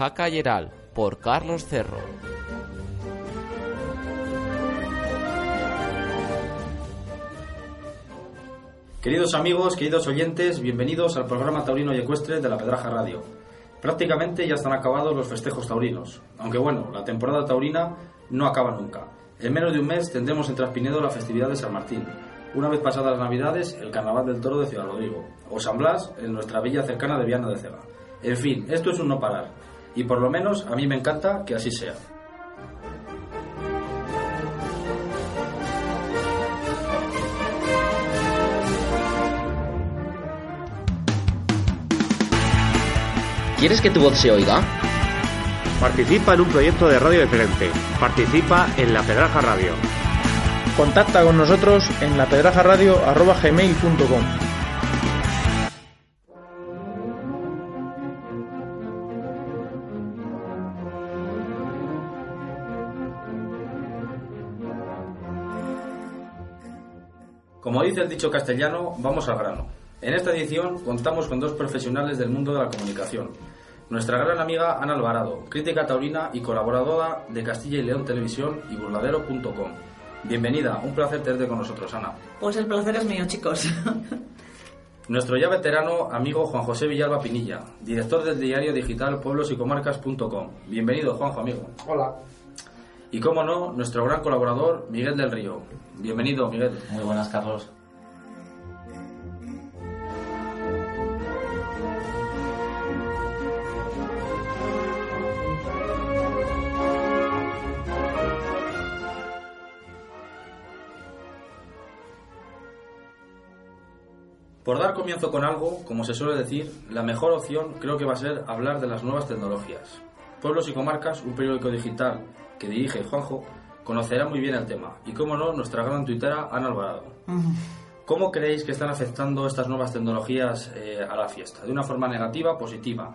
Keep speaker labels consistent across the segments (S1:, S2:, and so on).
S1: Jaca Yeral por Carlos Cerro.
S2: Queridos amigos, queridos oyentes, bienvenidos al programa Taurino y Ecuestre de la Pedraja Radio. Prácticamente ya están acabados los festejos taurinos, aunque bueno, la temporada taurina no acaba nunca. En menos de un mes tendremos en Traspinedo la festividad de San Martín, una vez pasadas las Navidades, el Carnaval del Toro de Ciudad Rodrigo, o San Blas en nuestra villa cercana de Viana de Ceba. En fin, esto es un no parar, y por lo menos a mí me encanta que así sea.
S3: ¿Quieres que tu voz se oiga?
S4: Participa en un proyecto de radio diferente. Participa en La Pedraja Radio.
S5: Contacta con nosotros en lapedrajaradio.gmail.com
S2: Como dice el dicho castellano, vamos al grano. En esta edición contamos con dos profesionales del mundo de la comunicación. Nuestra gran amiga Ana Alvarado, crítica taurina y colaboradora de Castilla y León Televisión y burladero.com. Bienvenida, un placer tenerte con nosotros, Ana.
S6: Pues el placer es mío, chicos.
S2: Nuestro ya veterano amigo Juan José Villalba Pinilla, director del diario digital pueblosycomarcas.com. Bienvenido, Juanjo, amigo.
S7: Hola.
S2: Y cómo no, nuestro gran colaborador, Miguel del Río. Bienvenido, Miguel.
S3: Muy buenas, Carlos.
S2: Por dar comienzo con algo, como se suele decir, la mejor opción creo que va a ser hablar de las nuevas tecnologías. Pueblos y Comarcas, un periódico digital que dirige Juanjo, conocerá muy bien el tema. Y cómo no, nuestra gran tuitera Ana Alvarado. ¿Cómo creéis que están afectando estas nuevas tecnologías eh, a la fiesta? ¿De una forma negativa o positiva?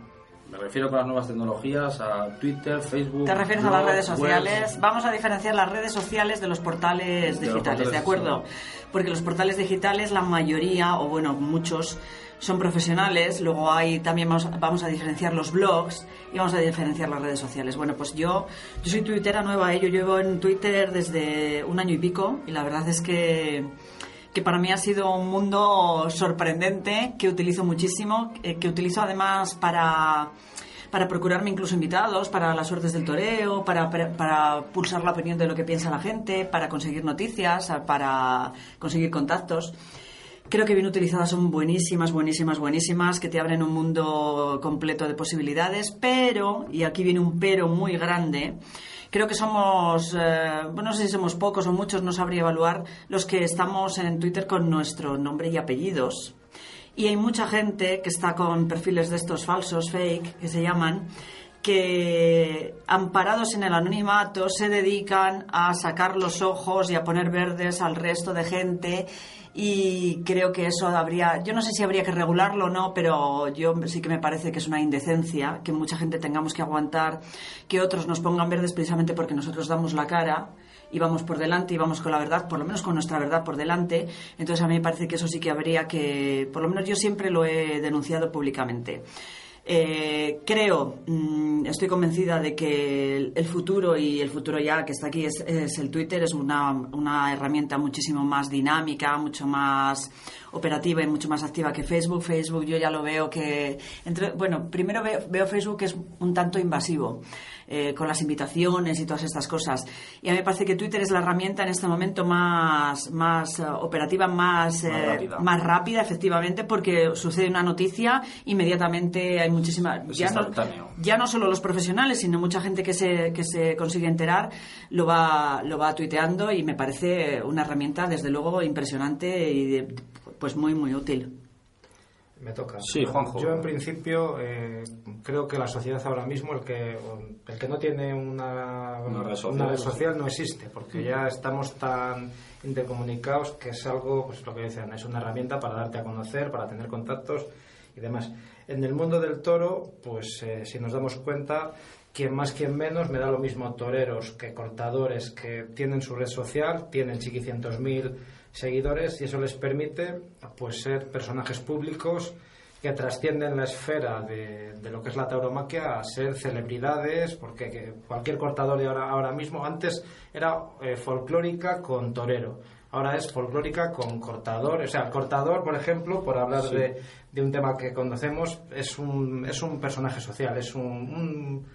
S2: Me refiero con las nuevas tecnologías a Twitter, Facebook.
S6: ¿Te refieres a las redes sociales?
S2: webs.
S6: Vamos a diferenciar las redes sociales de los portales
S2: De los
S6: digitales,
S2: portales,
S6: ¿de acuerdo? Porque los portales digitales, la mayoría, o bueno, muchos, son profesionales. Luego hay también vamos, a diferenciar los blogs y vamos a diferenciar las redes sociales. Bueno, pues yo, yo soy tuitera nueva, ¿eh? yo llevo en Twitter desde un año y pico y la verdad es que que para mí ha sido un mundo sorprendente, que utilizo muchísimo, eh, que utilizo además para, para procurarme incluso invitados, para las suertes del toreo, para, para, para pulsar la opinión de lo que piensa la gente, para conseguir noticias, para conseguir contactos. Creo que bien utilizadas son buenísimas, buenísimas, buenísimas, que te abren un mundo completo de posibilidades, pero, y aquí viene un pero muy grande, creo que somos, eh, no sé si somos pocos o muchos, no sabría evaluar, los que estamos en Twitter con nuestro nombre y apellidos. Y hay mucha gente que está con perfiles de estos falsos, fake, que se llaman, que amparados en el anonimato se dedican a sacar los ojos y a poner verdes al resto de gente y creo que eso habría, yo no sé si habría que regularlo o no, pero yo sí que me parece que es una indecencia que mucha gente tengamos que aguantar que otros nos pongan verdes precisamente porque nosotros damos la cara y vamos por delante y vamos con la verdad, por lo menos con nuestra verdad por delante. Entonces a mí me parece que eso sí que habría que, por lo menos yo siempre lo he denunciado públicamente. Eh, creo, mm, estoy convencida de que el, futuro y el futuro ya que está aquí es, es el Twitter, es una, una herramienta muchísimo más dinámica, mucho más operativa y mucho más activa que Facebook. Facebook yo ya lo veo que, entre, bueno, primero veo, veo Facebook que es un tanto invasivo. eh, con las invitaciones y todas estas cosas. Y a mí me parece que Twitter es la herramienta en este momento más, más eh, operativa, más, eh,
S2: rápida.
S6: más rápida, efectivamente, porque sucede una noticia, inmediatamente hay muchísima...
S2: Es
S6: Ya no, ya no solo los profesionales, sino mucha gente que se, que se consigue enterar lo va, lo va tuiteando y me parece una herramienta, desde luego, impresionante y de- pues muy, muy útil.
S7: Me toca.
S2: Sí, Juanjo.
S7: Yo en principio eh, creo que la sociedad ahora mismo, el que, el que no tiene una,
S2: Una red social,
S7: una red social no existe, porque ya estamos tan intercomunicados que es algo, pues lo que dicen, es una herramienta para darte a conocer, para tener contactos y demás. En el mundo del toro, pues eh, si nos damos cuenta, quien más, quien menos, me da lo mismo toreros que cortadores que tienen su red social, tienen chiquicientos mil seguidores y eso les permite pues ser personajes públicos que trascienden la esfera de, de lo que es la tauromaquia a ser celebridades, porque que cualquier cortador de ahora, ahora mismo, antes era eh, folclórica con torero, ahora es folclórica con cortador. O sea, el cortador, por ejemplo, por hablar de, de un tema que conocemos, es un, es un personaje social, es un, un-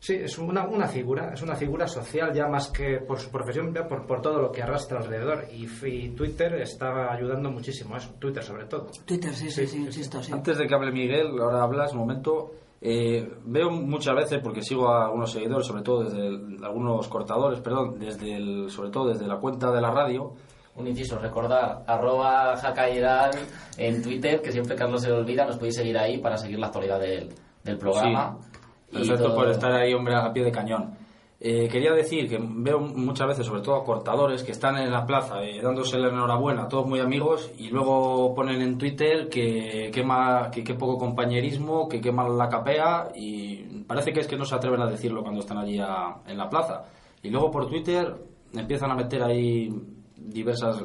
S7: sí, es una, una figura, es una figura social ya más que por su profesión, ya por, por todo lo que arrastra alrededor. Y, Twitter está ayudando muchísimo a eso, Twitter sobre todo.
S6: Twitter, sí, sí, sí, insisto, sí.
S2: Antes de que hable Miguel, ahora hablas un momento. eh, veo muchas veces, porque sigo a algunos seguidores, sobre todo desde el- algunos cortadores, perdón, desde el, sobre todo desde la cuenta de la radio,
S3: Un inciso, recordar, arroba jacaidal en Twitter, que siempre Carlos se le olvida, nos podéis seguir ahí para seguir la actualidad del, del programa.
S2: Sí, perfecto por estar ahí, hombre, a pie de cañón. Eh, quería decir que veo muchas veces, sobre todo a cortadores, que están en la plaza eh, dándose la enhorabuena, todos muy amigos, y luego ponen en Twitter que qué que, qué poco compañerismo, que qué mal la capea, y parece que es que no se atreven a decirlo cuando están allí a- en la plaza. Y luego por Twitter empiezan a meter ahí diversas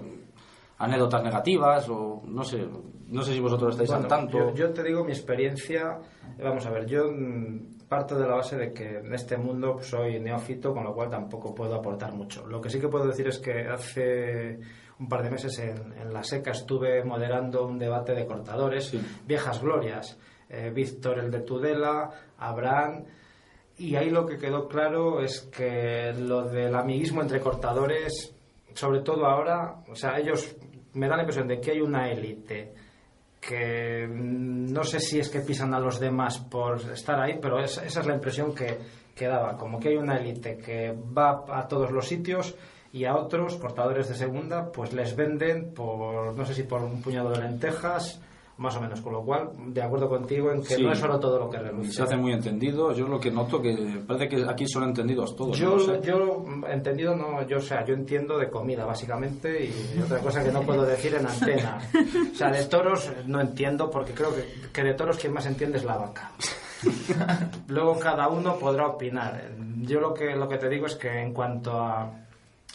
S2: anécdotas negativas, o no sé, no sé si vosotros estáis
S7: Bueno,
S2: al tanto.
S7: Yo, yo te digo mi experiencia. Vamos a ver, yo mm, parto de la base de que en este mundo soy neófito, con lo cual tampoco puedo aportar mucho. Lo que sí que puedo decir es que hace un par de meses en, en La Seca estuve moderando un debate de cortadores,
S2: Sí.
S7: viejas glorias. Eh, Víctor el de Tudela, Abraham. Y ahí lo que quedó claro es que lo del amiguismo entre cortadores, sobre todo ahora, o sea, ellos me dan la impresión de que hay una élite que no sé si es que pisan a los demás por estar ahí, pero es- esa es la impresión que, que daba, como que hay una élite que va a todos los sitios y a otros cortadores de segunda pues les venden por no sé si por un puñado de lentejas más o menos con lo cual de acuerdo contigo en que
S2: Sí.
S7: no es solo todo lo que reluce
S2: se hace muy entendido. Yo lo que noto que parece que aquí son entendidos todos.
S7: yo,
S2: ¿no?
S7: Yo entendido no, yo o sea, yo entiendo de comida básicamente y otra cosa que no puedo decir en antena. O sea, de toros no entiendo porque creo que, que de toros quien más entiende es la vaca. Luego cada uno podrá opinar. Yo lo que lo que te digo es que en cuanto a,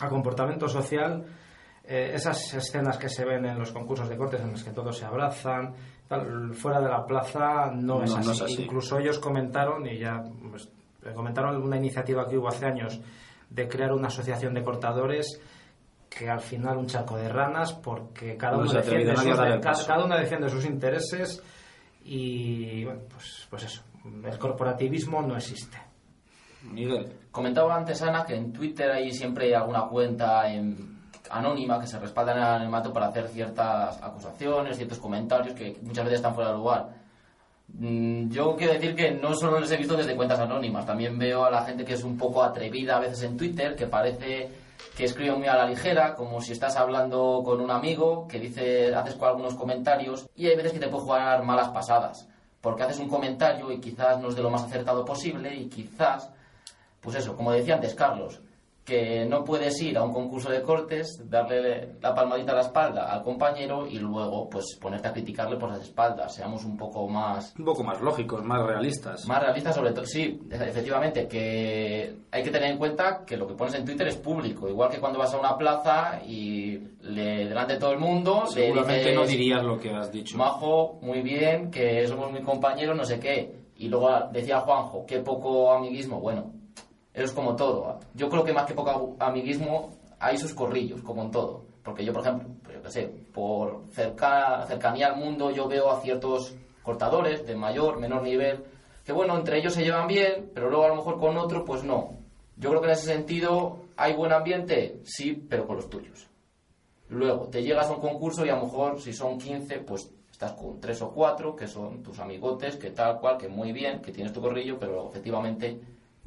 S7: a comportamiento social eh, esas escenas que se ven en los concursos de cortes en las que todos se abrazan, tal, fuera de la plaza no, es,
S2: No,
S7: así.
S2: no es así.
S7: Incluso ellos comentaron, y ya pues, eh, comentaron una iniciativa que hubo hace años de crear una asociación de cortadores que al final un charco de ranas porque cada
S2: No
S7: uno, defiende sus, cada uno defiende sus intereses y bueno, pues, pues eso, el corporativismo no existe.
S2: Miguel.
S3: Comentaba antes Ana que en Twitter hay siempre alguna cuenta en- anónima que se respalda en el anonimato para hacer ciertas acusaciones, ciertos comentarios que muchas veces están fuera de lugar. Mm, Yo quiero decir que no solo les he visto desde cuentas anónimas, también veo a la gente que es un poco atrevida a veces en Twitter, que parece que escribe muy a la ligera, como si estás hablando con un amigo, que dice, haces algunos comentarios, y hay veces que te puede jugar malas pasadas, porque haces un comentario y quizás no es de lo más acertado posible, y quizás pues eso, como decía antes Carlos, que no puedes ir a un concurso de cortes, darle la palmadita a la espalda al compañero y luego pues ponerte a criticarle por las espaldas. Seamos un poco más
S2: Un poco más lógicos, más realistas.
S3: más realistas sobre todo. Sí, efectivamente, que hay que tener en cuenta que lo que pones en Twitter es público, igual que cuando vas a una plaza y le, delante de todo el mundo
S2: Seguramente
S3: dices,
S2: no dirías lo que has dicho.
S3: Majo, muy bien, que somos muy compañeros, no sé qué. Y luego decía Juanjo, qué poco amiguismo. Bueno, eso es como todo. Yo creo que más que poco amiguismo hay sus corrillos, como en todo. Porque yo, por ejemplo, pues yo qué sé, por cerca, cercanía al mundo, yo veo a ciertos cortadores de mayor, menor nivel, que bueno, entre ellos se llevan bien, pero luego a lo mejor con otro, pues no. Yo creo que en ese sentido hay buen ambiente, sí, pero con los tuyos. Luego, te llegas a un concurso y a lo mejor si son 15, pues estás con 3 o 4, que son tus amigotes, que tal cual, que muy bien, que tienes tu corrillo, pero efectivamente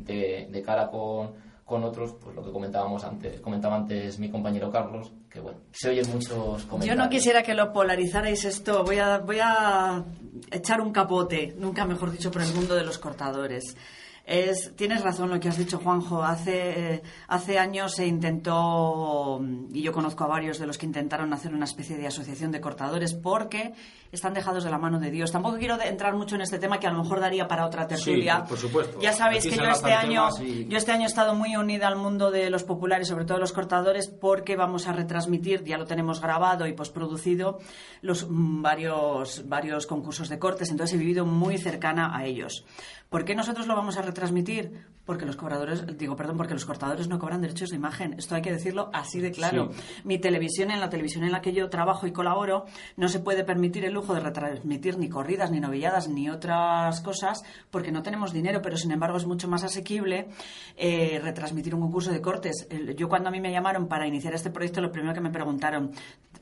S3: de, de cara con, con otros, pues lo que comentábamos antes, comentaba antes mi compañero Carlos, que bueno, se oyen muchos comentarios.
S6: Yo no quisiera que lo polarizarais esto. Voy a, voy a echar un capote, nunca mejor dicho, por el mundo de los cortadores. Es, tienes razón lo que has dicho, Juanjo. Hace, eh, hace años se intentó, y yo conozco a varios de los que intentaron hacer una especie de asociación de cortadores porque están dejados de la mano de Dios. Tampoco quiero entrar mucho en este tema que a lo mejor daría para otra tertulia.
S2: por supuesto.
S6: Ya sabéis
S2: Aquí
S6: que yo este año,
S2: y-
S6: yo este año he estado muy unida al mundo de los populares, sobre todo los cortadores, porque vamos a retransmitir, ya lo tenemos grabado y postproducido, los mm, varios, varios concursos de cortes. Entonces he vivido muy cercana a ellos. ¿Por qué nosotros lo vamos a retransmitir? Porque los cobradores, digo, perdón, porque los cortadores no cobran derechos de imagen. Esto hay que decirlo así de claro. Mi televisión, en la televisión en la que yo trabajo y colaboro, no se puede permitir el lujo de retransmitir ni corridas, ni novilladas, ni otras cosas, porque no tenemos dinero, pero sin embargo es mucho más asequible eh, retransmitir un concurso de cortes. Yo cuando a mí me llamaron para iniciar este proyecto, lo primero que me preguntaron,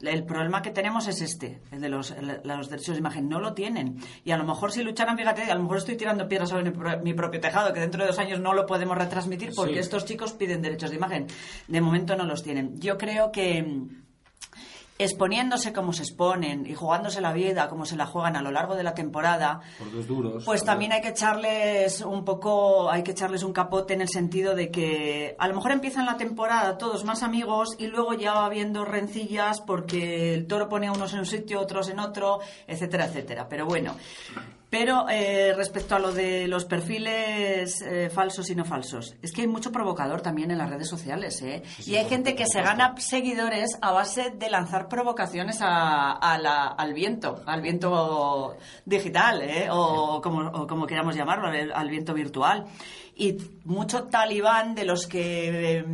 S6: el problema que tenemos es este, el de los, el- los derechos de imagen. No lo tienen. Y a lo mejor si lucharan, fíjate, a lo mejor estoy tirando piedras sobre mi propio tejado, que dentro de dos años no lo podemos retransmitir porque
S2: Sí.
S6: estos chicos piden derechos de imagen. De momento no los tienen. Yo creo que mm, exponiéndose como se exponen y jugándose la vida como se la juegan a lo largo de la temporada,
S2: duros.
S6: pues también hay que echarles un poco, hay que echarles un capote en el sentido de que a lo mejor empiezan la temporada todos más amigos y luego ya va habiendo rencillas porque el toro pone a unos en un sitio, otros en otro, etcétera, etcétera. Pero bueno. Pero eh, respecto a lo de los perfiles eh, falsos y no falsos, es que hay mucho provocador también en las redes sociales, ¿eh? y hay gente que se gana seguidores a base de lanzar provocaciones a, a la- al viento, al viento digital, ¿eh? o, como, o como queramos llamarlo, al, al viento virtual. Y mucho talibán de los que... eh,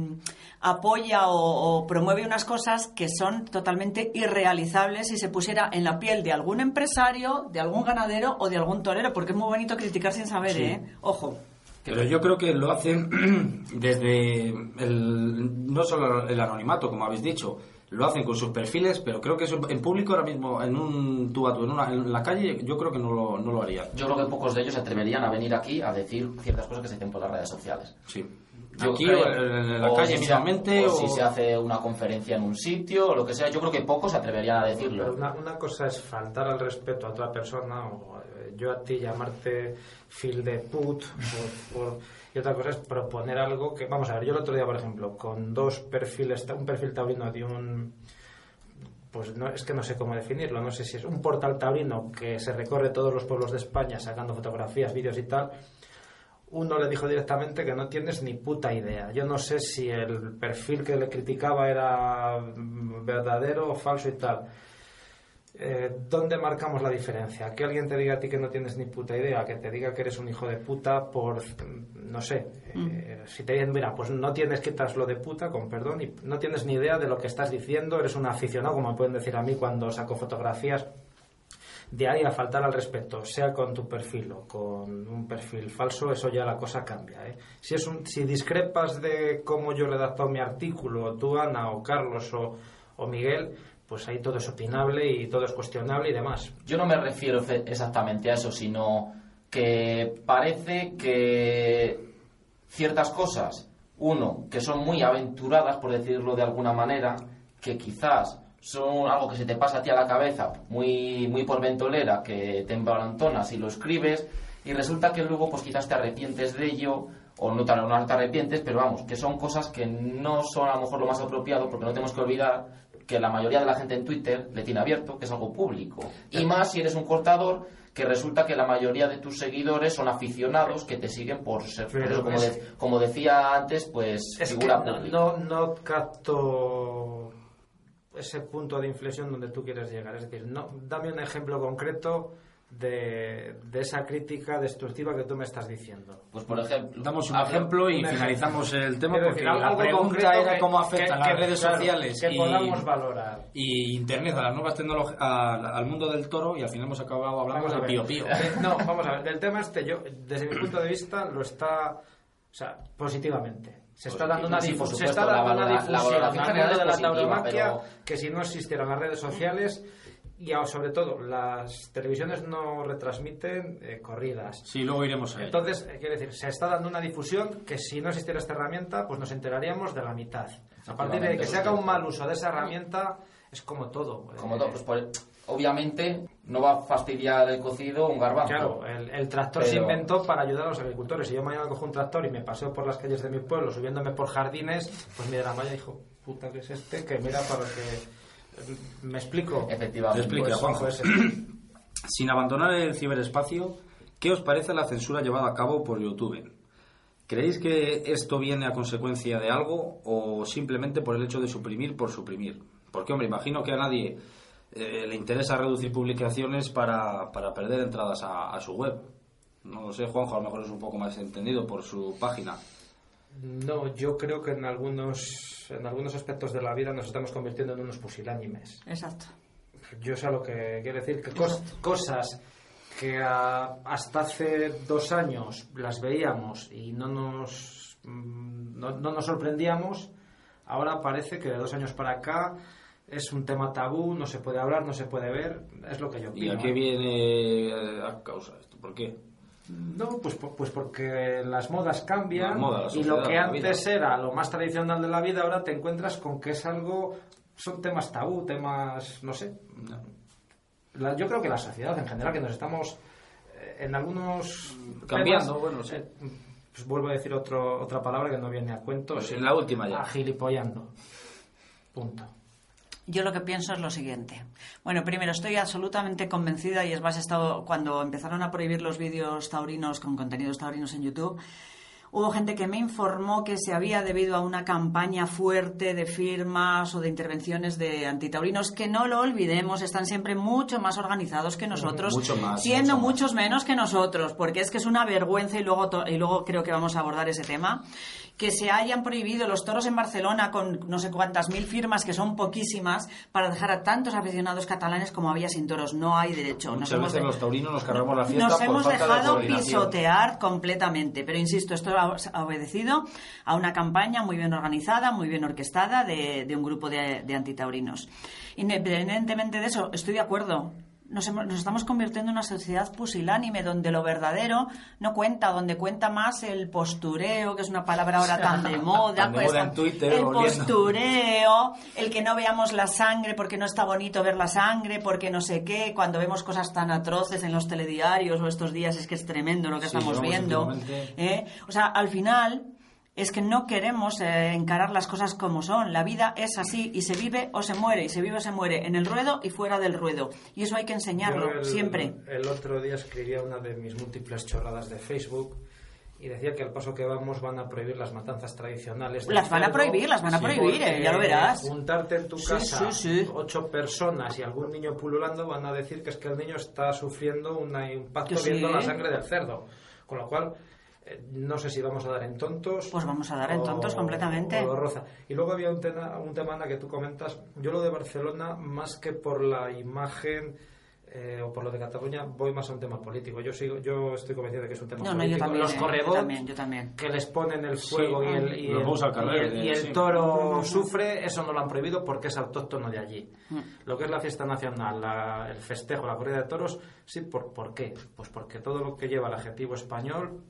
S6: apoya o, o promueve unas cosas que son totalmente irrealizables si se pusiera en la piel de algún empresario, de algún ganadero o de algún torero, porque es muy bonito criticar sin saber, ¿eh? Ojo.
S2: Pero yo creo que lo hacen desde el, no solo el anonimato, como habéis dicho, lo hacen con sus perfiles, pero creo que eso en público ahora mismo, en un tú a tú, en, una- en la calle, yo creo que no lo, no lo harían.
S3: Yo creo que pocos de ellos se atreverían a venir aquí a decir ciertas cosas que se dicen por las redes sociales.
S2: Sí.
S3: Yo
S2: Aquí
S3: creo.
S2: o en la
S3: O
S2: calle
S3: si
S2: mismamente
S3: o,
S2: o...
S3: si se hace una conferencia en un sitio o lo que sea, yo creo que pocos se atreverían a
S7: Pero
S3: decirlo.
S7: una, una cosa es faltar al respeto a otra persona o eh, yo a ti llamarte fil de put por- por- y otra cosa es proponer algo que vamos a ver yo el otro día por ejemplo con dos perfiles un perfil taurino de un pues no es que no sé cómo definirlo no sé si es un portal taurino que se recorre todos los pueblos de España sacando fotografías vídeos y tal uno le dijo directamente que no tienes ni puta idea. Yo no sé si el perfil que le criticaba era mm, verdadero o falso y tal. Eh, ¿Dónde marcamos la diferencia? Que alguien te diga a ti que no tienes ni puta idea, que te diga que eres un hijo de puta por, mm, no sé, eh, si te dicen, mira, pues no tienes quitas lo de puta, con perdón, y no tienes ni idea de lo que estás diciendo, eres un aficionado, como me pueden decir a mí cuando saco fotografías, de ahí a faltar al respeto, sea con tu perfil o con un perfil falso, eso ya la cosa cambia. ¿eh? Si, es un, si discrepas de cómo yo he redactado mi artículo, o tú, Ana, o Carlos, o, o Miguel, pues ahí todo es opinable y todo es cuestionable y demás.
S3: Yo no me refiero exactamente a eso, sino que parece que ciertas cosas, uno, que son muy aventuradas, por decirlo de alguna manera, que quizás son algo que se te pasa a ti a la cabeza, muy, muy por ventolera, que te embalantonas y lo escribes, y resulta que luego pues quizás te arrepientes de ello, o no te, no te arrepientes, pero vamos, que son cosas que no son a lo mejor lo más apropiado, porque no tenemos que olvidar que la mayoría de la gente en Twitter le tiene abierto, que es algo público. Y más si eres un cortador, que resulta que la mayoría de tus seguidores son aficionados que te siguen por ser, por eso, como,
S7: es-
S3: de- como decía antes, pues
S7: Es que
S3: figura
S7: no,
S3: pública.
S7: no, no capto ese punto de inflexión donde tú quieres llegar. Es decir, no, dame un ejemplo concreto de, de esa crítica destructiva que tú me estás diciendo.
S3: Pues por ejemplo,
S2: Damos un ejemplo y
S7: un ejemplo.
S2: finalizamos el tema
S7: Quiero
S2: porque
S7: decir,
S2: la
S7: algo
S2: pregunta
S7: concreto
S2: era
S7: que-
S2: cómo afectan las
S7: que,
S2: redes
S7: claro,
S2: sociales
S7: que
S2: y,
S7: podamos valorar.
S2: y internet a las nuevas tecnologías al mundo del toro y al final hemos acabado hablando de pío pío.
S7: No, vamos a ver. Del tema este, yo, desde mi punto de vista, lo está. O sea, positivamente. Se está dando una, se está
S3: la
S7: dando una
S3: la
S7: difusión al
S3: general
S7: de la tauromaquia
S3: pero-
S7: que si no existieran las redes sociales y sobre todo las televisiones no retransmiten eh, corridas.
S2: Sí, luego iremos a ello.
S7: Entonces, eh, quiere decir, se está dando una difusión que si no existiera esta herramienta, pues nos enteraríamos de la mitad. A partir de que se haga un mal uso de esa herramienta, es como todo.
S3: Como
S7: Eh,
S3: todo, pues por- obviamente no va a fastidiar el cocido un garbanzo.
S7: Claro, el, el tractor se inventó para ayudar a los agricultores. Si yo mañana cojo un tractor y me paseo por las calles de mi pueblo subiéndome por jardines, pues mira la malla dijo, puta que es este, que mira para que... ¿Me explico?
S3: Efectivamente.
S2: Te
S7: Pues,
S2: Juanjo.
S7: pues,
S2: Sin abandonar el ciberespacio, ¿qué os parece la censura llevada a cabo por YouTube? ¿Creéis que esto viene a consecuencia de algo o simplemente por el hecho de suprimir por suprimir? Porque, hombre, imagino que a nadie eh, le interesa reducir publicaciones para, para perder entradas a, a su web. No lo sé, Juanjo, a lo mejor es un poco más entendido por su página.
S7: No, yo creo que en algunos, en algunos aspectos de la vida nos estamos convirtiendo en unos pusilánimes.
S6: Exacto.
S7: Yo sé lo que quiero decir, que cos- cosas que a- hasta hace dos años las veíamos y no nos, mm, no, no nos sorprendíamos, ahora parece que de dos años para acá es un tema tabú, no se puede hablar, no se puede ver, es lo que yo
S2: ¿Y
S7: opino.
S2: a qué viene eh, a causa esto? ¿Por qué?
S7: No, pues, pues porque las modas cambian
S2: la
S7: y lo que antes era lo más tradicional de la vida, ahora te encuentras con que es algo, son temas tabú, temas, no sé. La- yo creo que la sociedad en general, que nos estamos eh, en algunos...
S2: Cambiando,
S7: temas,
S2: bueno, sí.
S7: eh, pues vuelvo a decir otro, otra palabra que no viene a cuento.
S2: Pues en la última ya.
S7: Agilipollando. Punto.
S6: Yo lo que pienso es lo siguiente. Bueno, primero, estoy absolutamente convencida y es más, he estado, cuando empezaron a prohibir los vídeos taurinos con contenidos taurinos en YouTube, hubo gente que me informó que se había debido a una campaña fuerte de firmas o de intervenciones de antitaurinos que no lo olvidemos, están siempre mucho más organizados que nosotros,
S2: Mucho más,
S6: siendo
S2: mucho más.
S6: muchos menos que nosotros, porque es que es una vergüenza y luego, y luego creo que vamos a abordar ese tema, que se hayan prohibido los toros en Barcelona con no sé cuántas mil firmas, que son poquísimas, para dejar a tantos aficionados catalanes como había sin toros. No hay derecho. Nos
S2: Muchas
S6: hemos
S2: veces los taurinos nos cargamos la fiesta
S6: nos
S2: por
S6: hemos
S2: falta
S6: dejado pisotear completamente, pero insisto, esto ha ha obedecido a una campaña muy bien organizada, muy bien orquestada de, un grupo de, de antitaurinos. Independientemente de eso, estoy de acuerdo. Nos, hemos- nos estamos convirtiendo en una sociedad pusilánime donde lo verdadero no cuenta, donde cuenta más el postureo, que es una palabra ahora tan de moda.
S2: Tan de
S6: pues,
S2: moda en Twitter,
S6: el postureo, el que no veamos la sangre porque no está bonito ver la sangre, porque no sé qué, cuando vemos cosas tan atroces en los telediarios o estos días es que es tremendo lo que
S2: Sí,
S6: estamos viendo. ¿eh? O sea, al final es que no queremos eh, encarar las cosas como son. La vida es así y se vive o se muere, y se vive o se muere en el ruedo y fuera del ruedo. Y eso hay que enseñarlo
S7: el-
S6: siempre.
S7: El otro día escribía una de mis múltiples chorradas de Facebook y decía que al paso que vamos van a prohibir las matanzas tradicionales.
S6: Las van a prohibir, las van a prohibir, eh, ya lo verás.
S7: Juntarte en tu casa
S6: sí, sí.
S7: ocho personas y algún niño pululando van a decir que es que el niño está sufriendo una impacto viendo la sangre del cerdo. Con lo cual, no sé si vamos a dar en tontos.
S6: Pues vamos a dar en tontos completamente.
S7: o roza. Y luego había un tema, un tema Ana, que tú comentas. Yo lo de Barcelona, más que por la imagen eh, o por lo de Cataluña, voy más a un tema político. Yo sigo, yo estoy convencido de que es un tema
S6: No, no,
S7: político.
S6: yo también.
S7: Los
S6: eh, yo
S7: correbots
S6: también, yo también.
S7: que les ponen el fuego
S2: Sí,
S7: y el, y
S2: los
S7: el-
S2: carrer,
S7: y el- y
S2: eh,
S7: el
S2: sí.
S7: toro sufre, eso no lo han prohibido porque es autóctono de allí.
S6: Mm.
S7: Lo que es la fiesta nacional, la- el festejo, la corrida de toros, sí, ¿por, ¿por qué? Pues porque todo lo que lleva el adjetivo español,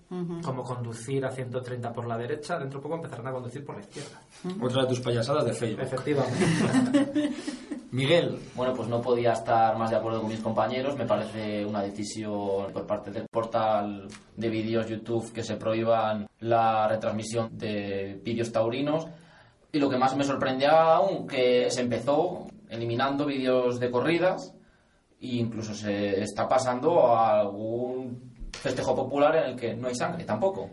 S7: como conducir a 130 por la derecha, dentro de poco empezarán a conducir por la izquierda.
S2: Otra de tus payasadas de Facebook.
S7: Efectivamente.
S2: Miguel,
S3: Bueno, pues no podía estar más de acuerdo con mis compañeros. Me parece una decisión por parte del portal de vídeos YouTube que se prohíban la retransmisión de vídeos taurinos. Y lo que más me sorprende aún, que se empezó eliminando vídeos de corridas e incluso se está pasando a algún festejo popular en el que no hay sangre tampoco.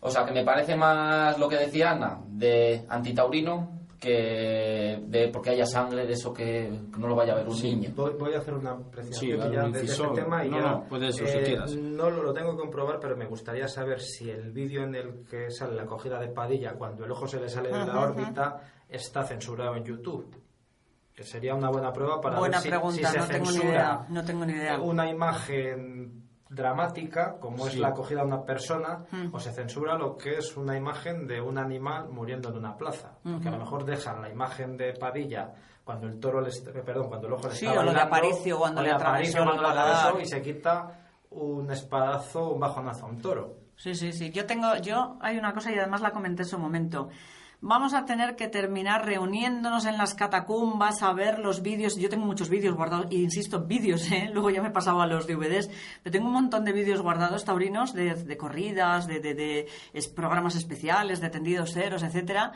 S3: O sea, que me parece más lo que decía Ana, de antitaurino, que de porque haya sangre, de eso que, no lo vaya a ver un niño.
S7: Voy, voy a hacer una
S2: Sí,
S7: apreciación ya
S2: un
S7: de, este tema y
S2: No,
S7: ya,
S2: no, puedes, o si
S7: eh,
S2: quieras.
S7: No lo, lo tengo que comprobar, pero me gustaría saber si el vídeo en el que sale la cogida de Padilla cuando el ojo se le sale de la órbita está censurado en YouTube. Que sería una buena prueba para
S6: Buena
S7: ver si,
S6: pregunta,
S7: si se
S6: no tengo ni
S7: censura
S6: idea. No tengo ni idea.
S7: una imagen dramática como es la acogida de una persona
S6: Mm.
S7: o se censura lo que es una imagen de un animal muriendo en una plaza que a lo mejor dejan la imagen de Padilla cuando el toro le est- eh, perdón cuando el ojo le
S6: Sí,
S7: está
S6: o lo de Aparicio cuando
S7: o
S6: le
S7: Aparicio cuando le atravesó y se quita un espadazo un bajonazo a un toro
S6: Sí, sí, sí. Yo tengo, yo hay una cosa y además la comenté en su momento. Vamos a tener que terminar reuniéndonos en las catacumbas a ver los vídeos. Yo tengo muchos vídeos guardados, y insisto, vídeos, ¿eh? luego ya me he pasado a los DVDs, pero tengo un montón de vídeos guardados taurinos de, de corridas, de, de, de programas especiales, de tendidos ceros, etcétera.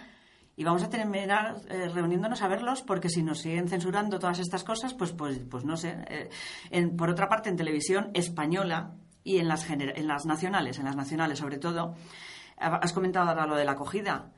S6: Y vamos a terminar eh, reuniéndonos a verlos porque si nos siguen censurando todas estas cosas, pues, pues, pues no sé. Eh, por otra parte, en televisión española y en las, en las nacionales, en las nacionales sobre todo, has comentado ahora lo de la acogida.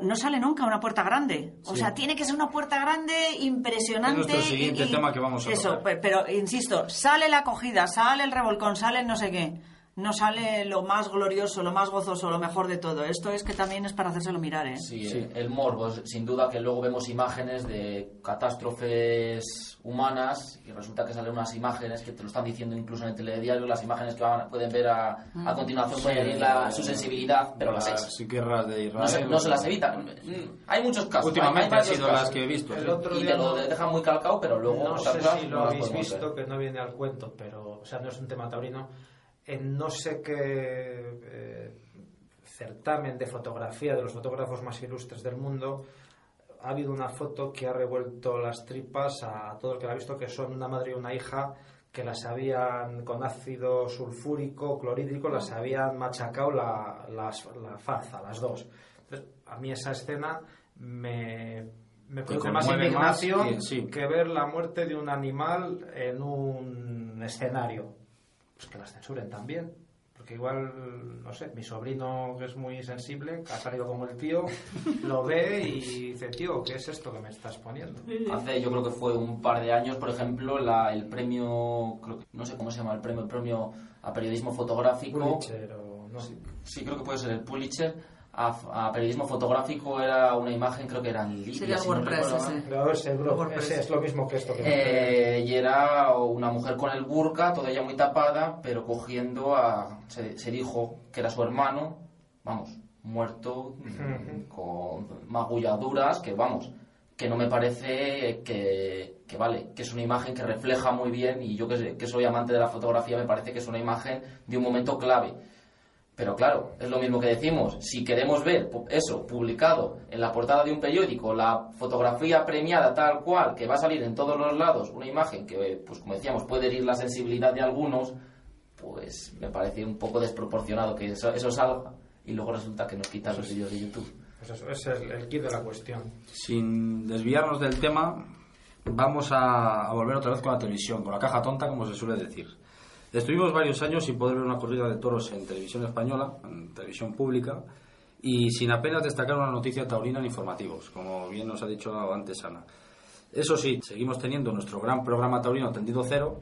S6: No sale nunca una puerta grande. O
S2: Sí.
S6: sea, tiene que ser una puerta grande impresionante.
S2: Es nuestro siguiente
S6: y- y-
S2: tema que vamos a
S6: Eso,
S2: tocar.
S6: pero insisto, sale la acogida, sale el revolcón, sale el no sé qué. No sale lo más glorioso, lo más gozoso, lo mejor de todo. Esto es que también es para hacérselo mirar, ¿eh?
S3: Sí, el- el morbo, sin duda que luego vemos imágenes de catástrofes humanas y resulta que salen unas imágenes que te lo están diciendo incluso en el telediario, las imágenes que van- pueden ver a, a continuación pueden herir la- su sensibilidad, pero las
S2: las
S3: es.
S2: guerras de Israel.
S3: No se, no se las evitan. Mm, Hay muchos casos.
S2: Últimamente han sido
S3: casos.
S2: las que he visto.
S7: El
S2: sí.
S7: otro
S3: Y te lo dejan muy calcado, pero luego
S7: no sé si lo habéis visto,
S3: ver.
S7: que no viene al cuento, pero, o sea, no es un tema taurino. En no sé qué eh, certamen de fotografía de los fotógrafos más ilustres del mundo, ha habido una foto que ha revuelto las tripas a todo el que la ha visto, que son una madre y una hija que las habían con ácido sulfúrico, clorhídrico, las habían machacado la, las- la faz a las dos. Entonces, a mí esa escena me, me produce más indignación
S2: sí.
S7: que ver la muerte de un animal en un escenario. Pues que las censuren también. Porque igual, no sé, mi sobrino que es muy sensible, que ha salido como el tío, lo ve y dice, tío, ¿qué es esto que me estás poniendo?
S3: Hace, yo creo que fue un par de años, por ejemplo, la, el premio, creo que- no sé cómo se llama el premio, el premio a periodismo fotográfico.
S7: Pulitzer o no sé.
S3: Sí, creo que puede ser el Pulitzer. A, a periodismo fotográfico era una imagen, creo que era en Libia.
S6: Sería
S3: si no
S6: WordPress
S3: recuerdo mal.
S6: ese.
S7: Pero ese, bro,
S6: WordPress.
S7: ese es lo mismo que esto que
S3: Eh, y era una mujer con el burka, toda ella muy tapada, pero cogiendo a. Se, se dijo que era su hermano, vamos, muerto, con magulladuras, que vamos, que no me parece que, que vale, que es una imagen que refleja muy bien, y yo que, que soy amante de la fotografía, me parece que es una imagen de un momento clave. Pero claro, es lo mismo que decimos. Si queremos ver eso publicado en la portada de un periódico, la fotografía premiada tal cual, que va a salir en todos los lados, una imagen que, pues como decíamos, puede herir la sensibilidad de algunos, pues me parece un poco desproporcionado que eso, eso salga y luego resulta que nos quitan los vídeos de YouTube.
S7: Pues eso, ese es el, el kit de la cuestión.
S2: Sin desviarnos del tema, vamos a, a volver otra vez con la televisión, con la caja tonta, como se suele decir. Estuvimos varios años sin poder ver una corrida de toros en televisión española, en televisión pública, y sin apenas destacar una noticia taurina en informativos, como bien nos ha dicho antes Ana. Eso sí, seguimos teniendo nuestro gran programa taurino Tendido Cero,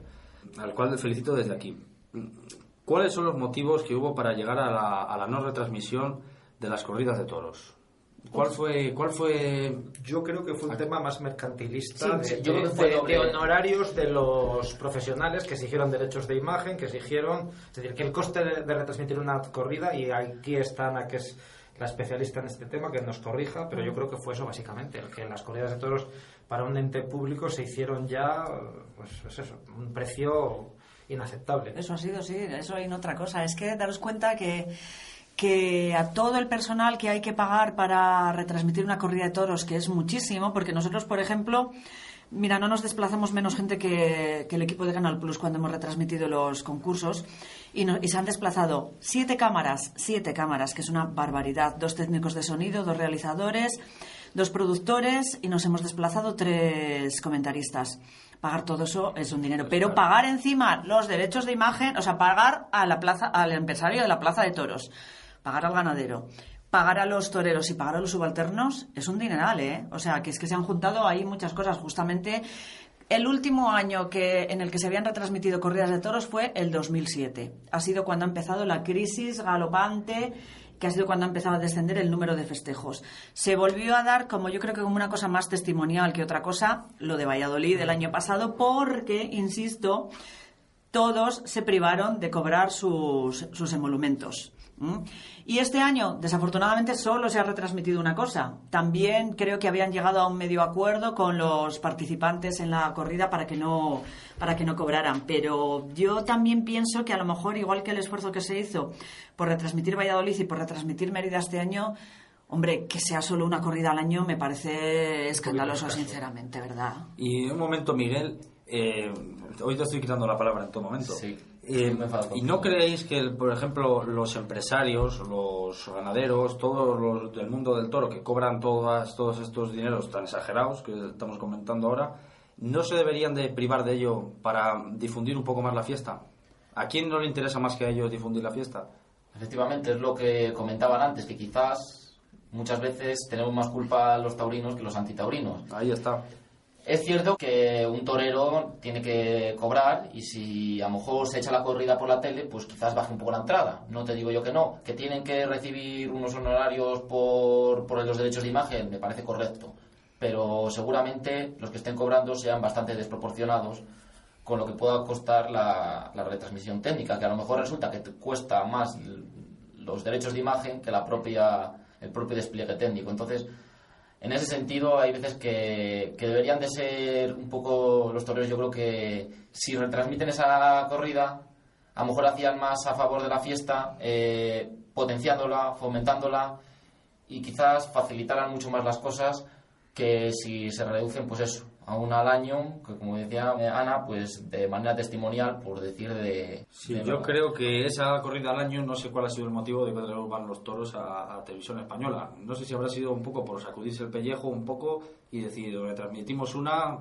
S2: al cual le felicito desde aquí. ¿Cuáles son los motivos que hubo para llegar a la, a la no retransmisión de las corridas de toros? ¿Cuál fue, cuál fue
S7: Yo creo que fue un tema más mercantilista
S3: Sí,
S7: de,
S3: sí, yo creo
S7: de- honorarios de los profesionales que exigieron derechos de imagen, que exigieron, es decir, que el coste de, de retransmitir una corrida, y aquí está Ana, que es la especialista en este tema, que nos corrija, pero yo creo que fue eso básicamente, el que las corridas de toros para un ente público se hicieron ya, pues es eso, un precio inaceptable.
S6: Eso ha sido, sí, eso y no otra cosa. Es que daros cuenta que, que a todo el personal que hay que pagar para retransmitir una corrida de toros, que es muchísimo, porque nosotros, por ejemplo, mira, no nos desplazamos menos gente que, que el equipo de Canal Plus cuando hemos retransmitido los concursos y, no- y se han desplazado siete cámaras, siete cámaras, que es una barbaridad, dos técnicos de sonido, dos realizadores, dos productores y nos hemos desplazado tres comentaristas. Pagar todo eso es un dinero, pero pagar encima los derechos de imagen, o sea, pagar a la plaza, al empresario de la plaza de toros, pagar al ganadero, pagar a los toreros y pagar a los subalternos es un dineral, ¿eh? O sea, que es que se han juntado ahí muchas cosas. Justamente el último año que, en el que se habían retransmitido corridas de toros fue el 2007. Ha sido cuando ha empezado la crisis galopante que ha sido cuando ha empezado a descender el número de festejos. Se volvió a dar, como yo creo que como una cosa más testimonial que otra cosa, lo de Valladolid del año pasado, porque, insisto, todos se privaron de cobrar sus, sus emolumentos. ¿M? Y este año, desafortunadamente, solo se ha retransmitido una cosa. También creo que habían llegado a un medio acuerdo con los participantes en la corrida para que no, para que no cobraran. Pero yo también pienso que a lo mejor, igual que el esfuerzo que se hizo por retransmitir Valladolid y por retransmitir Mérida este año, Hombre, que sea solo una corrida al año me parece escandaloso, sinceramente, ¿verdad?
S2: Y un momento, Miguel, eh, hoy te estoy quitando la palabra en todo momento.
S3: Sí,
S2: Eh, ¿Y no creéis que, por ejemplo, los empresarios, los ganaderos, todos los del mundo del toro que cobran todas, todos estos dineros tan exagerados que estamos comentando ahora, no se deberían de privar de ello para difundir un poco más la fiesta? ¿A quién no le interesa más que a ellos difundir la fiesta?
S3: Efectivamente, es lo que comentaban antes, que quizás muchas veces tenemos más culpa los taurinos que los antitaurinos.
S2: Ahí está.
S3: Es cierto que un torero tiene que cobrar y si a lo mejor se echa la corrida por la tele, pues quizás baje un poco la entrada. No te digo yo que no. Que tienen que recibir unos honorarios por, por los derechos de imagen, me parece correcto. Pero seguramente los que estén cobrando sean bastante desproporcionados con lo que pueda costar la, la retransmisión técnica, que a lo mejor resulta que cuesta más los derechos de imagen que la propia, el propio despliegue técnico. Entonces, en ese sentido, hay veces que, deberían de ser un poco los toreros. Yo creo que si retransmiten esa corrida, a lo mejor hacían más a favor de la fiesta, eh, potenciándola, fomentándola y quizás facilitaran mucho más las cosas que si se reducen, pues eso, a una al año, que como decía Ana, pues de manera testimonial, por decir de.
S2: Sí,
S3: de
S2: yo creo que esa corrida al año, no sé cuál ha sido el motivo de que van los toros a, a televisión española. No sé si habrá sido un poco por sacudirse el pellejo un poco y decir, retransmitimos una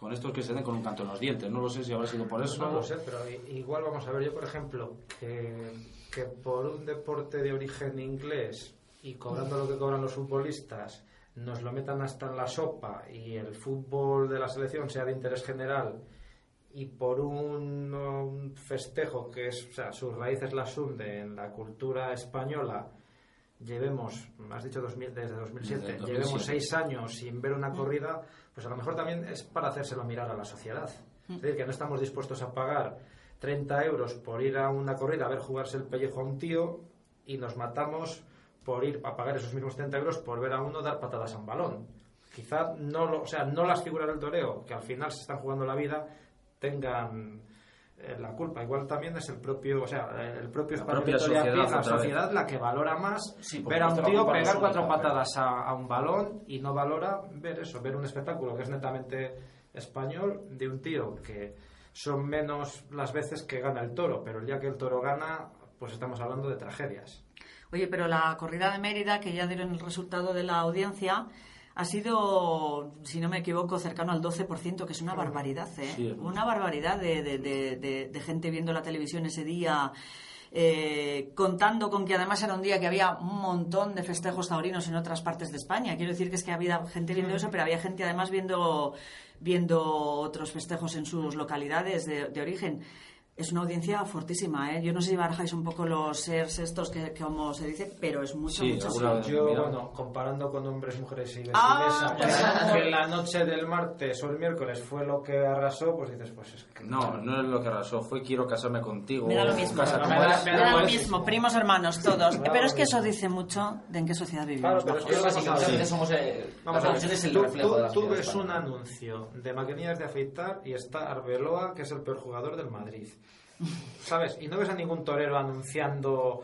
S2: con estos que se den con un canto en los dientes. No lo sé si habrá sido por eso.
S7: No lo sé, pero igual vamos a ver, yo por ejemplo, que, que por un deporte de origen inglés y cobrando lo que cobran los futbolistas, nos lo metan hasta en la sopa y el fútbol de la selección sea de interés general y por un, festejo que es, o sea, sus raíces las hunde en la cultura española, llevemos, has dicho 2000, desde 2007,
S2: Desde el
S7: llevemos
S2: 2007.
S7: seis años sin ver una corrida, pues a lo mejor también es para hacérselo mirar a la sociedad. Es decir, que no estamos dispuestos a pagar 30 euros por ir a una corrida a ver jugarse el pellejo a un tío y nos matamos por ir a pagar esos mismos 30 euros por ver a uno dar patadas a un balón. Quizá no, lo, o sea, no las figuras del toreo, que al final se están jugando la vida, tengan eh, la culpa. Igual también es el propio, o sea, el propio
S2: La
S7: espacio
S2: sociedad,
S7: la
S2: vez.
S7: sociedad la que valora más
S3: Sí,
S7: ver a un tío pegar cuatro patadas a, a un balón y no valora ver eso, ver un espectáculo que es netamente español de un tío que son menos las veces que gana el toro, pero el día que el toro gana, pues estamos hablando de tragedias.
S6: Oye, pero la corrida de Mérida, que ya dieron el resultado de la audiencia, ha sido, si no me equivoco, cercano al 12%, que es una barbaridad, ¿eh?
S2: Sí.
S6: Una barbaridad de, de- de- de- de gente viendo la televisión ese día. eh, contando con que además era un día que había un montón de festejos taurinos en otras partes de España. Quiero decir que es que había gente viendo eso, pero había gente además viendo, viendo otros festejos en sus localidades de, de origen. Es una audiencia fortísima, ¿eh? Yo no sé si barajáis un poco los shares estos que, que como se dice, pero es mucho,
S2: Sí,
S6: mucho.
S7: Yo, bueno, comparando con hombres, mujeres y
S6: Ah,
S7: vestidesa, que la noche del martes o el miércoles fue lo que arrasó, pues dices, pues es que...
S2: No, no es lo que arrasó. Fue quiero casarme contigo.
S6: Me da lo mismo.
S7: Me da- me
S6: Me
S7: da
S6: da lo
S7: pues-
S6: mismo, primos hermanos, todos.
S7: Claro,
S6: Pero es que eso dice mucho de en qué sociedad
S7: Claro,
S6: vivimos.
S7: pero es que vamos a ver.
S3: somos eh,
S7: Vamos
S3: la
S7: a ver,
S3: televisión es el
S7: tú,
S3: reflejo
S7: tú-
S3: de la
S7: tú
S3: sociedad
S7: ves un anuncio de maquinillas de afeitar y está Arbeloa, que es el peor jugador del Madrid. ¿Sabes? Y no ves a ningún torero anunciando,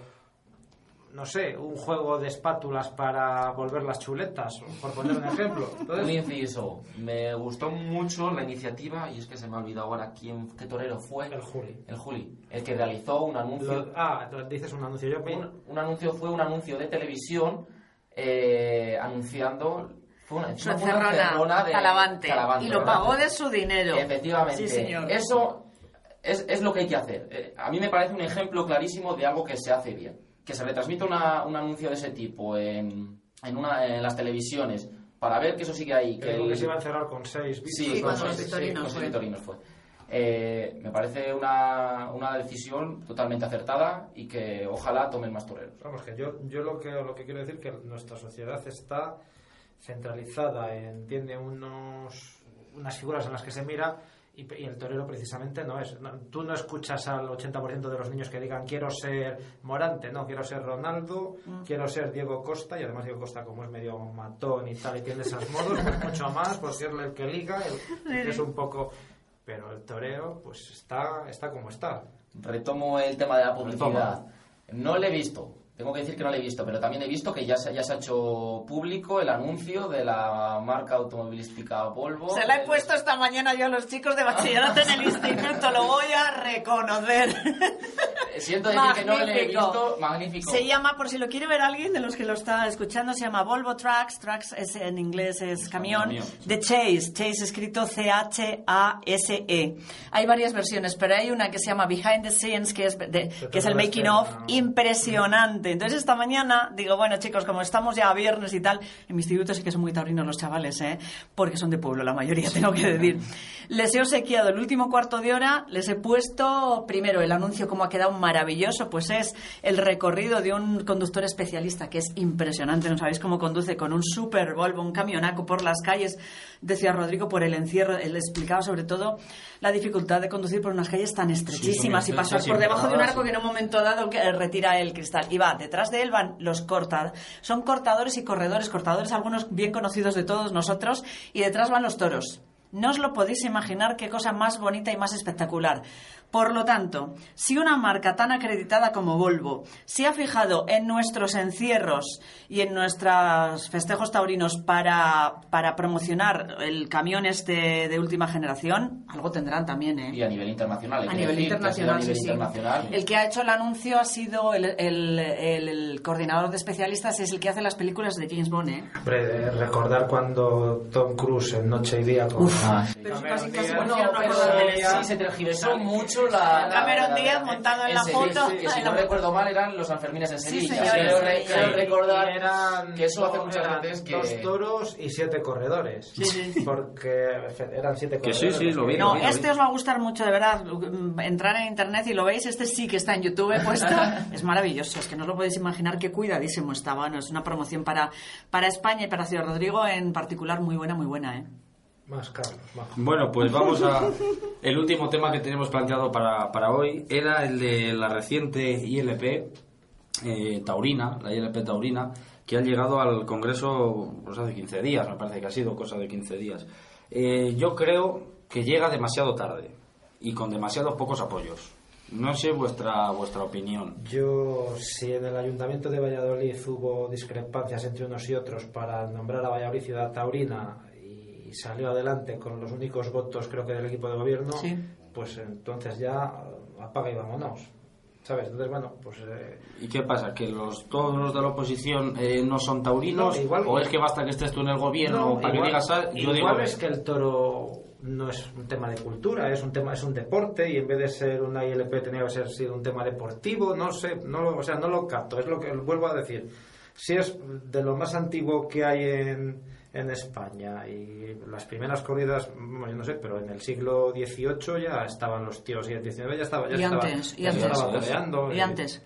S7: no sé, un juego de espátulas para volver las chuletas, por poner un ejemplo.
S3: Un
S7: Entonces,
S3: inciso, me gustó mucho la iniciativa, y es que se me ha olvidado ahora quién, qué torero fue.
S7: el Juli.
S3: El Juli, el que realizó un anuncio.
S7: Lo- ah, dices un anuncio. Yo
S3: un, un anuncio fue un anuncio de televisión eh, anunciando. Fue una, una
S6: encerrona
S3: de.
S6: Talavante, Y lo
S3: ¿verdad?
S6: pagó de su dinero.
S3: Efectivamente.
S6: Sí, señor.
S3: Eso es, es lo que hay que hacer. Eh, a mí me parece un ejemplo clarísimo de algo que se hace bien. Que se retransmita una- un anuncio de ese tipo en, en, una, en las televisiones para ver que eso sigue ahí.
S7: que,
S3: Que
S7: digo
S3: el-
S7: que se iba a encerrar con seis
S3: Sí,
S6: con
S7: así.
S6: victorinos. fue.
S3: Eh, me parece una, una decisión totalmente acertada y que ojalá tomen más toreros.
S7: Vamos, que yo, yo lo que lo que quiero decir que nuestra sociedad está centralizada en tiene unos unas figuras en las que se mira y, y el torero precisamente no es. No, tú no escuchas al 80% de los niños que digan quiero ser Morante, no, quiero ser Ronaldo, quiero ser Diego Costa y además Diego Costa como es medio matón y tal y tiene esos modos, pues mucho más, porque es el que liga, el, el que es un poco... Pero el toreo pues está, está como está.
S3: Retomo el tema de la publicidad. No le he visto, tengo que decir que no lo he visto, pero también he visto que ya se, ya se ha hecho público el anuncio de la marca automovilística Volvo.
S6: Se la he puesto esta mañana yo a los chicos de bachillerato en el instituto, lo voy a reconocer.
S3: Siento decir que no lo he visto, magnífico.
S6: Se llama, por si lo quiere ver alguien de los que lo está escuchando, se llama Volvo Trucks, Trucks es, en inglés es camión,
S2: camión, sí.
S6: de Chase, Chase escrito C-H-A-S-E. Hay varias versiones, pero hay una que se llama Behind the Scenes, que es, de- que es el making of, impresionante. Entonces esta mañana digo, bueno chicos, como estamos ya a viernes y tal, en mi instituto sí que son muy taurinos los chavales, ¿eh? porque son de pueblo la mayoría, tengo que decir. Les he obsequiado el último cuarto de hora, les he puesto primero el anuncio como ha quedado maravilloso, pues es el recorrido de un conductor especialista que es impresionante, no sabéis cómo conduce con un super Volvo, un camionaco por las calles. De Ciudad Rodrigo por el encierro, él explicaba sobre todo la dificultad de conducir por unas calles tan estrechísimas y pasar por debajo de un arco que en un momento dado que retira el cristal y va detrás de él van los cortadores son cortadores y corredores cortadores algunos bien conocidos de todos nosotros y detrás van los toros. No os lo podéis imaginar qué cosa más bonita y más espectacular. Por lo tanto, si una marca tan acreditada como Volvo se ha fijado en nuestros encierros y en nuestros festejos taurinos para, para promocionar el camión este de última generación, algo tendrán también, ¿eh?
S3: Y a nivel internacional.
S6: A nivel internacional,
S3: a nivel
S6: sí, sí. El que ha hecho el anuncio ha sido el, el- el- el coordinador de especialistas, es el que hace las películas de James Bond, ¿eh?
S7: Hombre, recordar cuando Tom Cruise en Noche y Día con
S3: Ah, sí.
S6: Pero
S7: Cameron
S6: casi, casi
S3: Bueno,
S6: no
S3: pero sí, se tergiversó mucho la... la-
S6: Cameron
S3: la-
S6: Díaz montado en la foto.
S3: Que si no recuerdo mal eran los Sanfermines en
S6: Sí,
S3: Sevilla. Quiero re-
S6: sí.
S3: quiero recordar
S7: eran
S3: que eso hace muchas veces que...
S7: dos toros y siete corredores
S6: Sí, sí.
S7: porque eran siete
S2: Que sí,
S7: corredores
S2: sí,
S7: los
S2: lo vi,
S6: No,
S2: lo vi, lo
S6: este
S2: vi.
S6: os va a gustar mucho, de verdad. Entrar en internet y lo veis, este sí que está en YouTube puesto. es maravilloso, es que no os lo podéis imaginar qué cuidadísimo está. Bueno, es una promoción para, para España y para Ciudad Rodrigo en particular muy buena, muy buena, ¿eh?
S7: Más Carlos más
S2: Bueno, pues vamos a... El último tema que tenemos planteado para, para hoy era el de la reciente ILP eh, Taurina, la ILP Taurina, que ha llegado al Congreso pues, hace 15 días, me parece que ha sido cosa de 15 días. Eh, yo creo que llega demasiado tarde y con demasiados pocos apoyos. No sé vuestra vuestra opinión.
S7: Yo, si en el Ayuntamiento de Valladolid hubo discrepancias entre unos y otros para nombrar a Valladolid ciudad taurina y salió adelante con los únicos votos, creo que del equipo de gobierno,
S6: Sí.
S7: pues entonces ya apaga y vámonos. ¿Sabes? Entonces, bueno, pues. eh,
S2: ¿Y qué pasa? ¿Que los todos los de la oposición eh, no son taurinos?
S7: No, igual-
S2: ¿O es que basta que estés tú en el gobierno
S7: no,
S2: para que
S7: igual-
S2: digas... ah, Yo
S7: igual
S2: digo...
S7: es que el toro no es un tema de cultura, es un tema es un deporte y en vez de ser una ILP tenía que ser sido un tema deportivo, no sé, no lo- o sea, no lo capto, es lo que vuelvo a decir. Si es de lo más antiguo que hay en, en España y las primeras corridas, bueno, yo no sé, pero en el siglo XVIII ya estaban los tíos y el XIX ya estaba ya
S6: Y
S7: estaba,
S6: antes, y
S7: ya se
S6: antes.
S7: estaba toreando
S6: Y antes.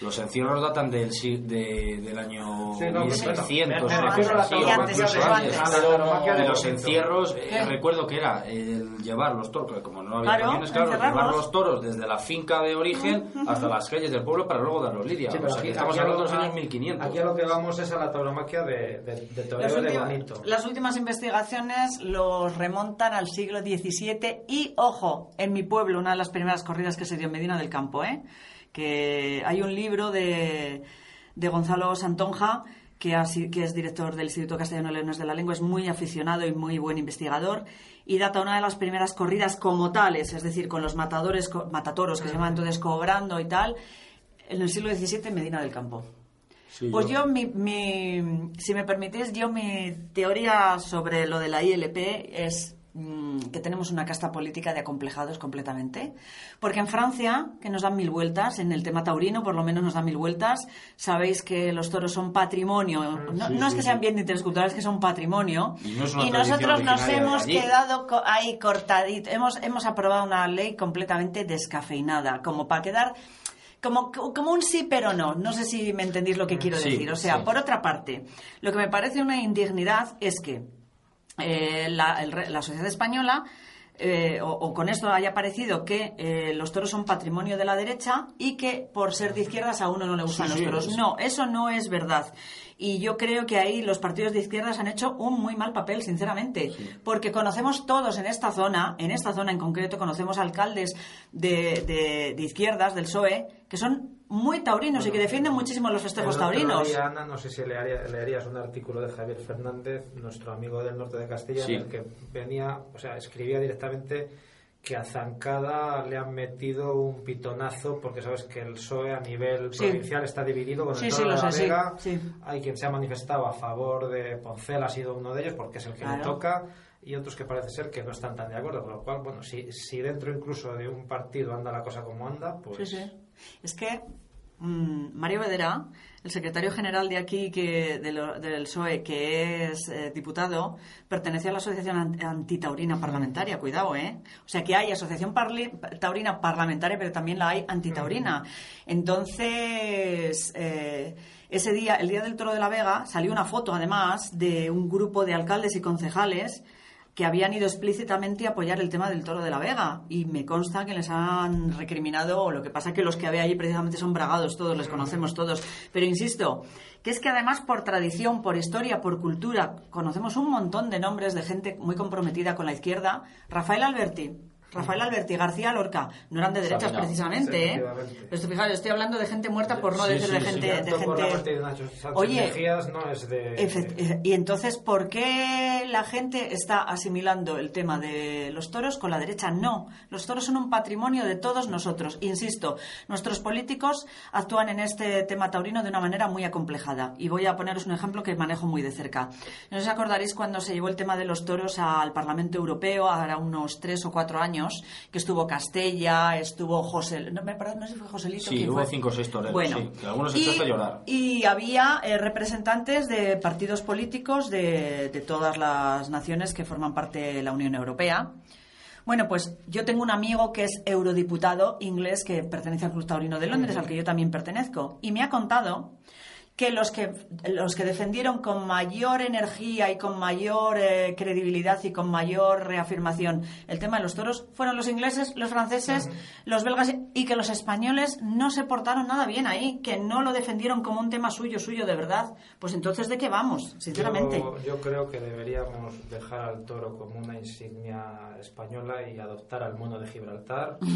S2: Los encierros datan del, de- del año
S7: Sí, no,
S2: 1600.
S7: bueno, me- me
S2: una
S7: refiero a la
S2: cosa así, o
S6: tauromaquia,
S2: incluso
S6: pero
S2: antes.
S6: antes.
S7: A la tauromaquia de
S2: De los encierros, eh, recuerdo que era el llevar los toros, como no había
S6: Claro,
S2: camiones, claro, llevar los toros desde la finca de origen hasta las calles del pueblo para luego darlos lidia.
S7: Sí,
S2: o sea,
S7: aquí-
S2: estamos
S7: aquí
S2: hablando de
S7: lo-
S2: los años
S7: a-
S2: 1500.
S7: Aquí a lo que vamos es a la tauromaquia de, de, de
S6: Las,
S7: toreo de
S6: última-
S7: bonito.
S6: las últimas investigaciones los remontan al siglo XVII y, ojo, en mi pueblo, una de las primeras corridas que se dio en Medina del Campo, ¿eh? Que hay un libro de, de Gonzalo Santonja, que, es director del Instituto Castellano Leones de la Lengua, es muy aficionado y muy buen investigador, y data una de las primeras corridas como tales, es decir, con los matadores, matatoros, que se llaman entonces cobrando y tal, en el siglo XVII en Medina del Campo.
S2: Sí,
S6: Pues yo, mi, mi- si me permitís, yo mi teoría sobre lo de la ILP es que tenemos una casta política de acomplejados completamente. Porque en Francia, que nos dan mil vueltas, en el tema taurino por lo menos nos dan mil vueltas, sabéis que los toros son patrimonio. No, no es que sean bien de interés es que son patrimonio.
S2: Y no
S6: nosotros nos hemos quedado ahí cortaditos. Hemos, hemos aprobado una ley completamente descafeinada, como para quedar como, como un sí pero no. No sé si me entendéis lo que quiero
S2: Sí,
S6: decir. O sea,
S2: sí.
S6: por otra parte, lo que me parece una indignidad es que eh, la, el la sociedad española eh, o, o con esto haya parecido que eh, los toros son patrimonio de la derecha y que por ser de izquierdas a uno no le gustan
S2: Sí,
S6: los toros.
S2: sí.
S6: No, eso no es verdad. Y yo creo que ahí los partidos de izquierdas han hecho un muy mal papel, sinceramente. Porque conocemos todos en esta zona, en esta zona en concreto, conocemos alcaldes de, de- de izquierdas, del PSOE, que son muy taurinos y que defienden muchísimo los festejos
S7: El otro
S6: taurinos.
S7: día, Ana, no sé si leería- leerías un artículo de Javier Fernández, nuestro amigo del norte de Castilla,
S2: Sí.
S7: en el que venía, o sea, escribía directamente que a Zancada le han metido un pitonazo porque sabes que el PSOE a nivel
S6: Sí.
S7: provincial está dividido con el
S6: sí,
S7: de la
S6: sé,
S7: Vega.
S6: sí.
S7: Hay quien se ha manifestado a favor de Poncel, ha sido uno de ellos porque es el que le toca y otros que parece ser que no están tan de acuerdo, con lo cual, bueno, si, si dentro incluso de un partido anda la cosa como anda, pues...
S6: Es que mm, Mario Vedera, el secretario general de aquí que, de lo- del PSOE, que es eh, diputado, pertenece a la Asociación Ant- Antitaurina Parlamentaria, cuidado, ¿eh? O sea que hay Asociación Parli- Taurina Parlamentaria, pero también la hay antitaurina. Entonces, eh, ese día, el día del Toro de la Vega, salió una foto además de un grupo de alcaldes y concejales que habían ido explícitamente a apoyar el tema del toro de la Vega. Y me consta que les han recriminado o lo que pasa que los que había allí precisamente son bragados todos, les conocemos todos, pero insisto, que es que además por tradición, por historia, por cultura, conocemos un montón de nombres de gente muy comprometida con la izquierda, Rafael Alberti, Rafael Alberti, García Lorca, no eran de derechas
S3: Sabina.
S6: precisamente, ¿eh? Pero esto, fijaros, estoy hablando de gente muerta por no
S2: Sí,
S6: decir
S2: sí,
S6: de gente,
S2: sí.
S6: de gente
S7: de Nacho Sánchez
S6: Oye,
S7: Mejías no es de...
S6: Efe- eh, Y entonces, ¿por qué la gente está asimilando el tema de los toros con la derecha? No, los toros son un patrimonio de todos nosotros. Insisto, nuestros políticos actúan en este tema taurino de una manera muy acomplejada. Y voy a poneros un ejemplo que manejo muy de cerca. No os acordaréis cuando se llevó el tema de los toros al Parlamento Europeo, ahora unos tres o cuatro años, que estuvo Castella, estuvo José... No, me parece- no sé si fue Joselito.
S2: Sí,
S6: ¿quién
S2: hubo
S6: fue?
S2: cinco o seis toreros,
S6: Bueno,
S2: sí, que algunos se
S6: y-
S2: llorar.
S6: y había eh, representantes de partidos políticos de, de todas las naciones que forman parte de la Unión Europea. Bueno, pues yo tengo un amigo que es eurodiputado inglés que pertenece al Club Taurino de Londres, al que yo también pertenezco, y me ha contado que los que los que defendieron con mayor energía y con mayor eh, credibilidad y con mayor reafirmación el tema de los toros fueron los ingleses, los franceses, los belgas y que los españoles no se portaron nada bien ahí, que no lo defendieron como un tema suyo, suyo de verdad. Pues entonces, ¿de qué vamos? Sinceramente.
S7: Yo, yo creo que deberíamos dejar al toro como una insignia española y adoptar al mono de Gibraltar.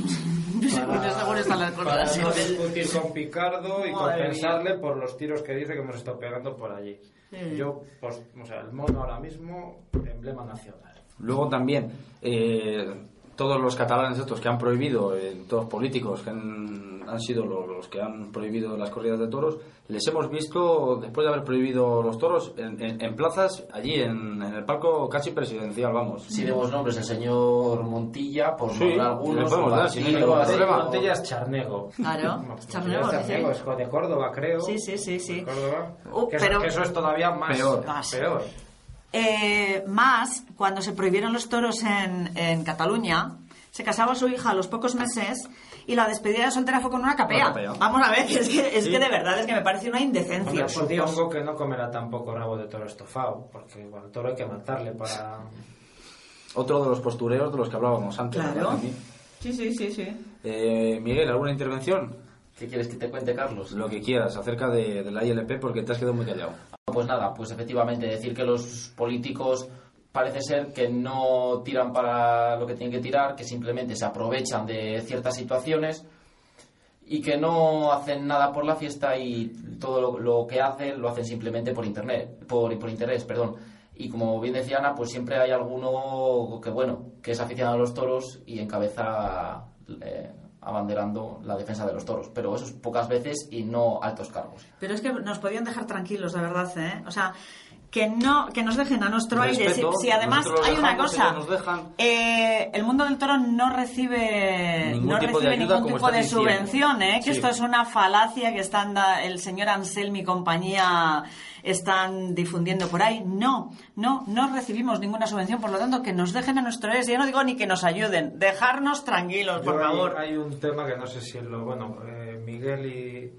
S6: Cosas.
S7: para no discutir con Picardo y
S6: Madre
S7: compensarle por los tiros que dice que hemos estado pegando por allí.
S6: Sí.
S7: Yo, pues, o sea, el mono ahora mismo, emblema nacional.
S2: Luego también, eh, todos los catalanes estos que han prohibido, eh, todos políticos que han, han sido los, los que han prohibido las corridas de toros, les hemos visto, después de haber prohibido los toros, en, en- en plazas, allí en, en el palco casi presidencial, vamos.
S3: Si demos nombres, el señor Montilla, por
S2: Sí,
S3: algunos,
S2: podemos
S3: o
S2: dar, si no hay
S3: Basile,
S2: ningún
S3: o así,
S2: problema.
S3: o-
S7: Montella es Charnego.
S6: Claro, Charnego, sí.
S7: Charnego, es de Córdoba, creo.
S6: Sí, sí, sí, sí.
S7: Córdoba.
S6: Uh,
S7: que, eso,
S6: pero-
S7: que eso es todavía más
S2: Peor.
S6: Más.
S7: peor.
S6: Eh, más, cuando se prohibieron los toros en, en Cataluña, se casaba su hija a los pocos meses y la despedida de soltera fue con una capea.
S2: Una capea.
S6: Vamos a ver, es, que, es
S2: Sí.
S6: que de verdad es que me parece una indecencia.
S7: Hombre,
S6: por Dios.
S7: supongo que no comerá tampoco rabo de toro estofado, porque igual toro hay que matarle para...
S2: Otro de los postureos de los que hablábamos antes.
S6: Claro. Sí, sí, sí, sí.
S2: Eh, Miguel, ¿alguna intervención?
S3: ¿Qué quieres que te cuente, Carlos?
S2: Lo que quieras acerca de, de la ILP porque te has quedado muy callado.
S3: Pues nada, pues efectivamente decir que los políticos parece ser que no tiran para lo que tienen que tirar, que simplemente se aprovechan de ciertas situaciones y que no hacen nada por la fiesta y todo lo, que hacen lo hacen simplemente por internet, por, por interés, perdón. Y como bien decía Ana, pues siempre hay alguno que bueno, que es aficionado a los toros y encabeza eh, abanderando la defensa de los toros, pero eso es pocas veces y no altos cargos.
S6: Pero es que nos podían dejar tranquilos, de verdad, ¿eh? O sea, que no que nos dejen a nuestro aire. Si, además hay una cosa,
S2: ellos nos dejan.
S6: eh, el mundo del toro no recibe
S2: Ningún
S6: no
S2: tipo de
S6: recibe
S2: ayuda,
S6: ningún tipo de subvención, ¿eh? Que
S2: Sí.
S6: esto es una falacia que están da- el señor Anselmi y compañía están difundiendo por ahí. No, no, no recibimos ninguna subvención, por lo tanto que nos dejen a nuestro aire. Yo no digo ni que nos ayuden, dejarnos tranquilos, por
S7: Yo
S6: favor.
S7: Hay, un tema que no sé si lo. Bueno, eh, Miguel y,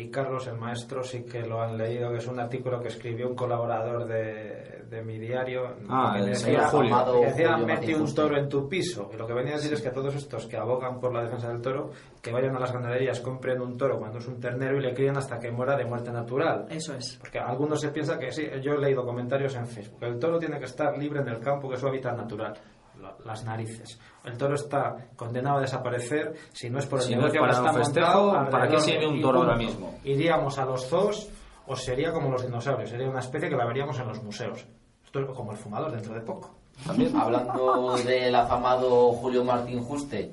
S7: y Carlos, el maestro, sí que lo han leído, que es un artículo que escribió un colaborador de, de mi diario.
S2: Ah,
S7: que
S2: el
S7: decía,
S2: señor Julio.
S7: que decía,
S3: Julio Martín
S7: un
S3: Justo".
S7: toro en tu piso. Y lo que venía a decir es que todos estos que abogan por la defensa del toro, que vayan a las ganaderías, compren un toro cuando es un ternero y le crían hasta que muera de muerte natural.
S6: Eso es.
S7: Porque algunos se piensa que sí, yo he leído comentarios en Facebook, el toro tiene que estar libre en el campo, que es su hábitat natural. La- las narices. El toro está condenado a desaparecer si no es por el
S2: Si no
S7: negocio
S2: para
S7: que
S2: un
S7: está
S2: festejo, ¿para qué sirve un toro ahora mismo?
S7: Iríamos a los zoos o sería como los dinosaurios, sería una especie que la veríamos en los museos. Esto es como el fumador dentro de poco.
S3: Hablando del afamado Julio Martín Juste,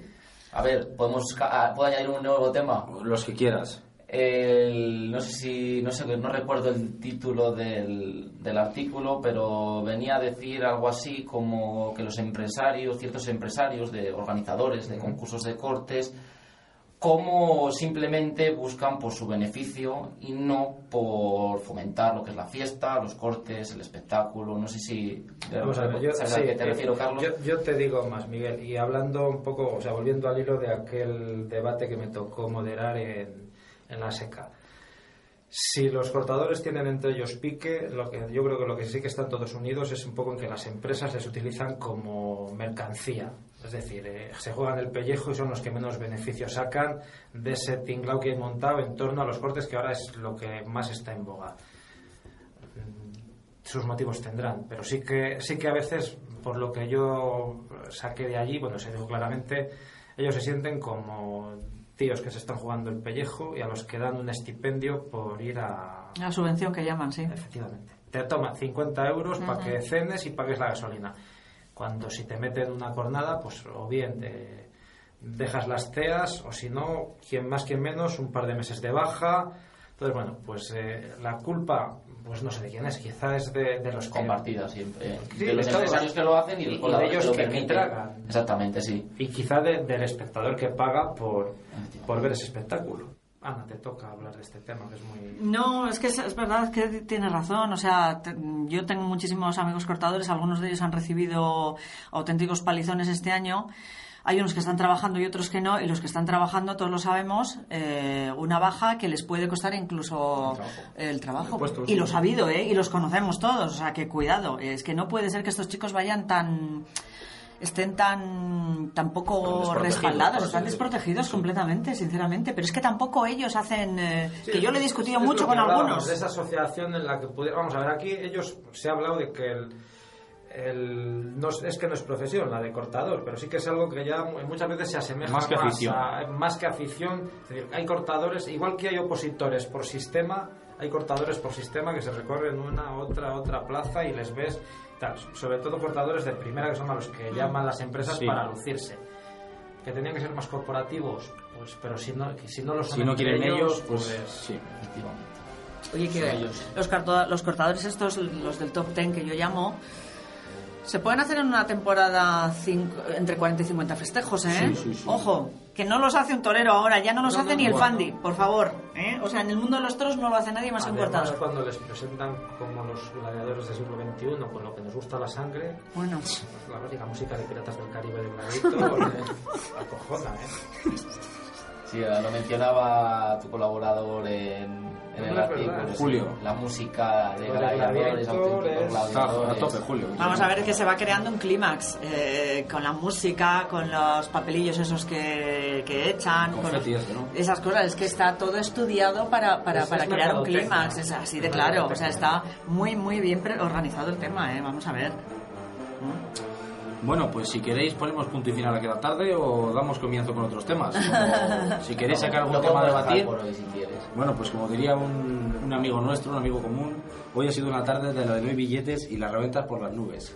S3: a ver, podemos ca- puedo añadir un nuevo tema.
S2: Los que quieras.
S3: El- no sé si no sé no recuerdo el título del, del artículo pero venía a decir algo así como que los empresarios ciertos empresarios de organizadores de concursos de cortes como simplemente buscan por su beneficio y no por fomentar lo que es la fiesta los cortes el espectáculo. No sé si
S7: Vamos a ver, yo,
S3: ¿sabes
S7: sí,
S3: a qué te
S7: eh,
S3: refiero Carlos
S7: yo- yo te digo más, Miguel, y hablando un poco, o sea, volviendo al hilo de aquel debate que me tocó moderar en, en la SECA. Si los cortadores tienen entre ellos pique, lo que yo creo que lo que sí que están todos unidos es un poco en que las empresas les utilizan como mercancía. Es decir, eh, se juegan el pellejo y son los que menos beneficios sacan de ese tinglao que hay montado en torno a los cortes, que ahora es lo que más está en boga sus motivos tendrán, pero sí que sí que a veces por lo que yo saqué de allí, bueno, se dijo claramente, ellos se sienten como tíos que se están jugando el pellejo y a los que dan un estipendio por ir a
S6: La subvención que llaman, sí.
S7: efectivamente. Te toman 50 euros para
S6: Ujú.
S7: que cenes y pagues la gasolina. Cuando si te meten una cornada, pues o bien te dejas las teas o si no, quien más quien menos, un par de meses de baja. Entonces, bueno, pues eh, la culpa, pues no sé de quién es, quizá es de, de los que...
S3: compartida siempre
S7: Sí,
S3: de los
S7: todos.
S3: empresarios que lo hacen y,
S7: Y-
S3: de
S7: ellos
S3: lo
S7: que- que tragan.
S3: exactamente sí
S7: Y quizá de- del espectador que paga por, por ver ese espectáculo. Ana, te toca hablar de este tema, que es muy...
S6: No, es que es, es verdad que tienes razón. O sea, te- yo tengo muchísimos amigos cortadores, algunos de ellos han recibido auténticos palizones este año. Hay unos que están trabajando y otros que no, y los que están trabajando, todos lo sabemos, eh, una baja que les puede costar incluso el trabajo.
S2: puesto,
S6: y los ha habido, ¿eh? Y los conocemos todos, o sea, que cuidado. Es que no puede ser que estos chicos vayan tan estén tan tan poco respaldados, están desprotegidos completamente, sinceramente. Pero es que tampoco ellos hacen... eh,
S7: Sí,
S6: que yo lo he discutido
S7: es
S6: mucho con algunos.
S7: De esa asociación en la que pudiera... Vamos a ver, aquí ellos se ha hablado de que el, el- no es, que no es profesión la de cortador, pero sí que es algo que ya mu- muchas veces se asemeja
S2: Más que afición.
S7: a- más que afición. Es decir, hay cortadores, igual que hay opositores por sistema, hay cortadores por sistema que se recorren una, otra, otra plaza y les ves, tal, sobre todo cortadores de primera que son a los que llaman las empresas
S2: Sí.
S7: para lucirse. Que tenían que ser más corporativos, pues, pero si no, si no lo son
S2: Si no quieren ellos, pues
S7: pues
S2: sí.
S3: efectivamente
S6: Oye, que los, los cortadores estos, los del top 10 que yo llamo, se pueden hacer en una temporada cinco- entre 40 y 50 festejos, ¿eh?
S2: Sí, sí, sí.
S6: Ojo, que no los hace un torero ahora, ya no los
S7: No,
S6: hace
S7: no,
S6: ni el
S7: bueno.
S6: Fandi, por favor. ¿eh? O sea, en el mundo de los toros no lo hace nadie más que
S7: Además,
S6: cortador.
S7: cuando les presentan como los gladiadores del siglo XXI, con lo que nos gusta la sangre,
S6: Bueno,
S7: pues, la música de Piratas del Caribe de Gladito, eh, acojona, ¿eh?
S3: Sí, lo mencionaba tu colaborador en, en
S7: No,
S3: el artículo.
S2: Julio.
S3: La música de gladiadores,
S7: gladiadores,
S3: auténticos gladiadores.
S2: a tope, Julio.
S6: vamos a ver que se va creando un clímax eh, con la música, con los papelillos esos que, que echan, con esas cosas. Es que está todo estudiado para, para, para
S7: es
S6: crear un clímax. Es así de claro. O sea, está muy, muy bien pre- organizado el tema, ¿eh? Vamos a ver.
S2: Bueno, pues si queréis ponemos punto y final aquí a la tarde o damos comienzo con otros temas. Si queréis sacar algún tema a debatir.
S3: por hoy si quieres.
S2: Bueno, pues como diría un, un amigo nuestro, un amigo común, hoy ha sido una tarde de la de no hay billetes y las reventas por las nubes.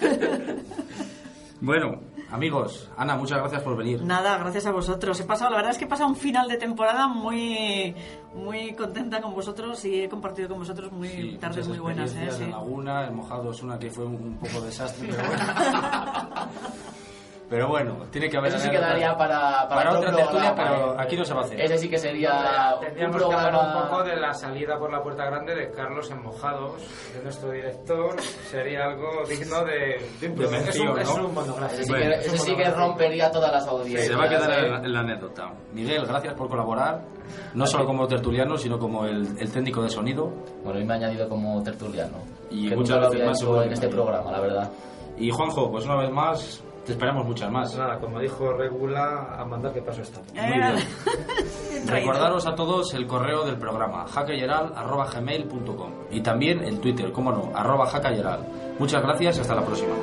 S2: bueno, amigos, Ana, muchas gracias por venir.
S6: Nada, gracias a vosotros. He pasado, la verdad es que he pasado un final de temporada muy, muy contenta con vosotros y he compartido con vosotros muy
S2: Sí,
S6: tardes muy buenas. ¿eh? Sí.
S2: En Laguna, en Mojado es una que fue un, un poco desastre, pero bueno. pero bueno, tiene que haber...
S3: Eso sí quedaría para,
S2: Para
S3: otro
S2: otra tertulia, pero aquí no se va a hacer.
S3: Ese sí que sería un
S7: Tendríamos que hablar un poco de la salida por la puerta grande de Carlos en Mojados, de nuestro director. Sería algo digno de, de un,
S2: De
S7: es
S2: mención,
S7: es
S2: ¿no?
S7: un monográfico.
S3: Ese sí,
S2: Bueno,
S3: que,
S7: Es un
S3: ese sí que rompería todas las audiencias.
S2: Se va a quedar en, la- en la anécdota. Miguel, gracias por colaborar, no solo como tertuliano, sino como el, el técnico de sonido.
S3: Bueno, y me ha añadido como tertuliano.
S2: Y
S3: que
S2: muchas
S3: había
S2: más
S3: en
S2: que
S3: este programa, la verdad.
S2: Y Juanjo, pues una vez más, te esperamos muchas más.
S7: Pues nada, como dijo Regula, a mandar que paso esta.
S6: Eh,
S2: Muy bien. Recordaros a todos el correo del programa hackayeral.gmail.com y también el Twitter, cómo no, arroba. Muchas gracias y hasta la próxima.